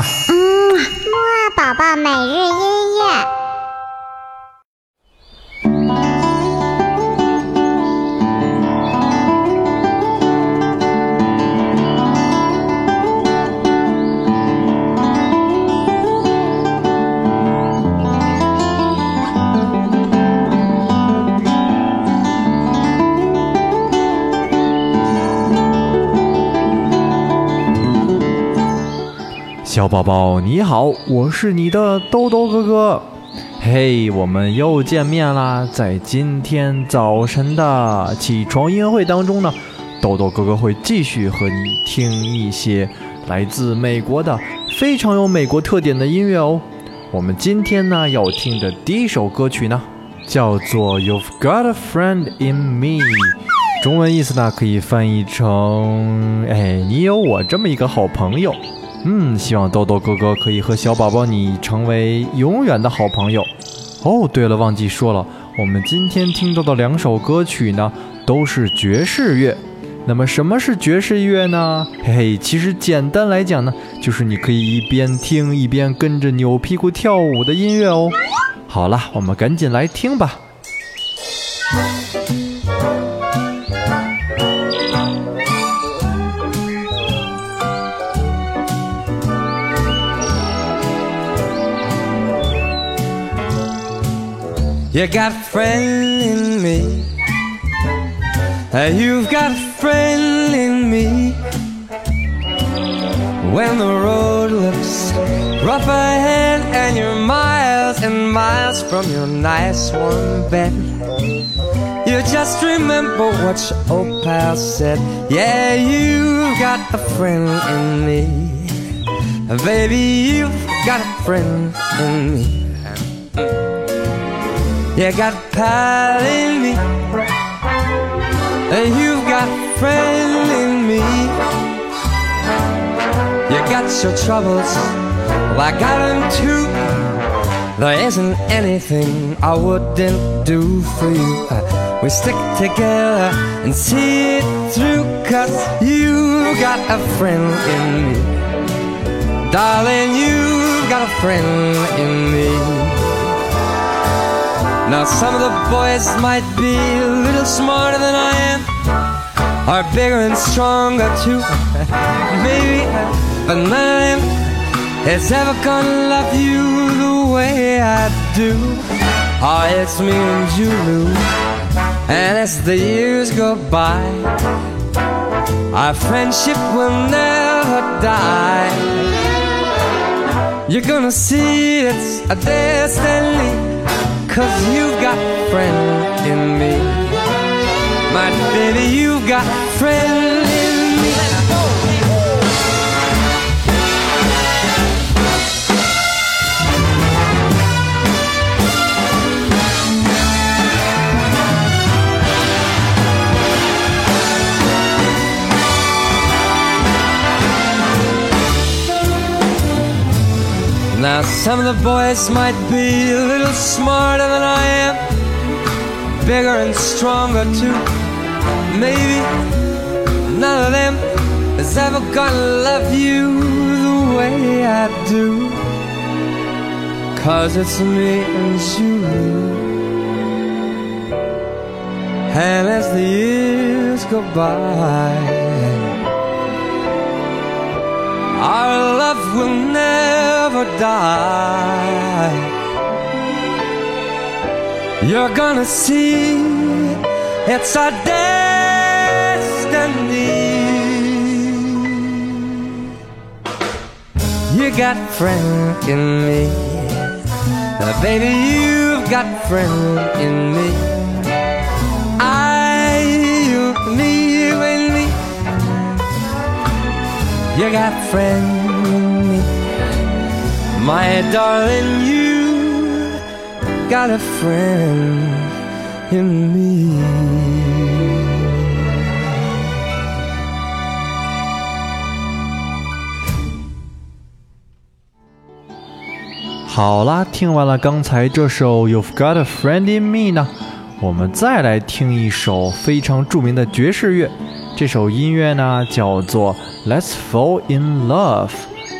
嗯，木宝宝每日音乐。宝宝你好，我是你的豆豆哥哥。嘿，我们又见面啦！在今天早晨的起床音乐会当中呢，豆豆哥哥会继续和你听一些来自美国的非常有美国特点的音乐哦。我们今天呢要听的第一首歌曲呢，叫做《You've Got a Friend in Me》，中文意思呢可以翻译成：哎，你有我这么一个好朋友。嗯，希望豆豆哥哥可以和小宝宝你成为永远的好朋友。哦，对了，忘记说了，我们今天听到的两首歌曲呢，都是爵士乐。那么什么是爵士乐呢？嘿嘿，其实简单来讲呢，就是你可以一边听一边跟着扭屁股跳舞的音乐哦。好了，我们赶紧来听吧。You got a friend in me. Uh, You've got a friend in me. When the road looks rough ahead and you're miles and miles from your nice warm bed, you just remember what your old pal said. Yeah, you've got a friend in me. Baby, you've got a friend in me. You got a pal in me, and you've got a friend in me. You got your troubles, well, I got them too. There isn't anything I wouldn't do for you. We stick together and see it through, cause you got a friend in me. Darling, you got a friend in me. Now some of the boys might be a little smarter than I am Or bigger and stronger too. Maybe, but none of them is ever gonna love you the way I do. Oh, it's me and Julu And as the years go by Our friendship will never die. You're gonna see it's a destiny Cause you got friend in me. My baby, you got friend Now some of the boys might be a little smarter than I am Bigger and stronger too. Maybe none of them is ever gonna love you the way I do. Cause it's me and you. And as the years go by our love will never die. You're gonna see it's our destiny. You got friend in me. Baby, you've got friend in me. You got a friend me, my darling. You got a friend in me. 好啦，听完了刚才这首《You've Got a Friend in Me》呢，我们再来听一首非常著名的爵士乐。这首音乐呢叫做《Let's Fall in Love》，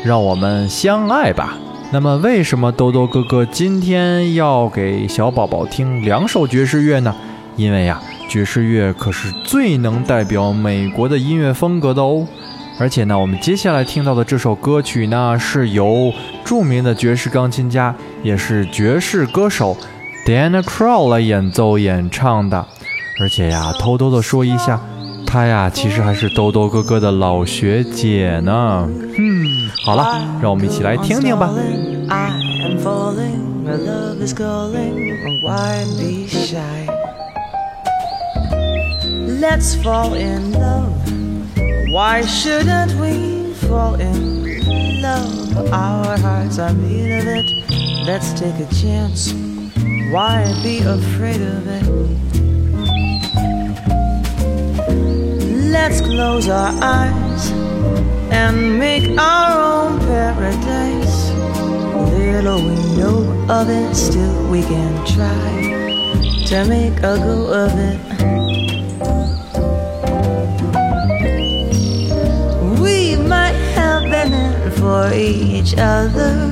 让我们相爱吧。那么，为什么兜兜哥哥今天要给小宝宝听两首爵士乐呢？因为呀，爵士乐可是最能代表美国的音乐风格的哦。而且呢，我们接下来听到的这首歌曲呢，是由著名的爵士钢琴家，也是爵士歌手 Diana Krall 来演奏演唱的。而且呀，偷偷的说一下，她呀，其实还是兜兜哥哥的老学姐呢。嗯，好了，让我们一起来听听吧。I am falling, my love is calling. Why be shy? Let's fall in love. Why shouldn't we fall in love? Our hearts are made of it. Let's take a chance. Why be afraid of it? Let's close our eyes and make our own paradise. Little we know of it, still we can try to make a go of it. We might have been for each other.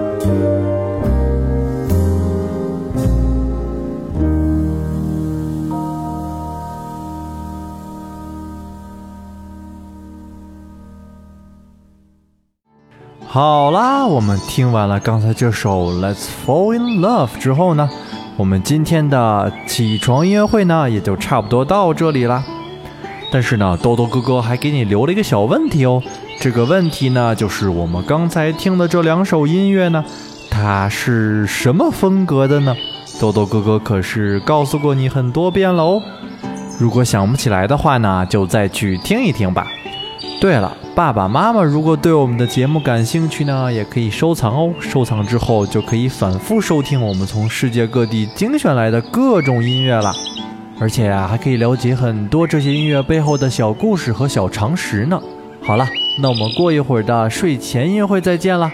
好啦，我们听完了刚才这首《Let's Fall in Love》之后呢，我们今天的起床音乐会呢也就差不多到这里啦。但是呢，豆豆哥哥还给你留了一个小问题哦。这个问题呢，就是我们刚才听的这两首音乐呢，它是什么风格的呢？豆豆哥哥可是告诉过你很多遍了哦。如果想不起来的话呢，就再去听一听吧。对了，爸爸妈妈如果对我们的节目感兴趣呢，也可以收藏哦。收藏之后就可以反复收听我们从世界各地精选来的各种音乐了，而且啊，还可以了解很多这些音乐背后的小故事和小常识呢。好了，那我们过一会儿的睡前音乐会再见啦。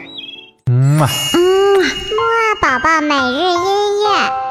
嗯啊。嗯，木二宝宝每日音乐。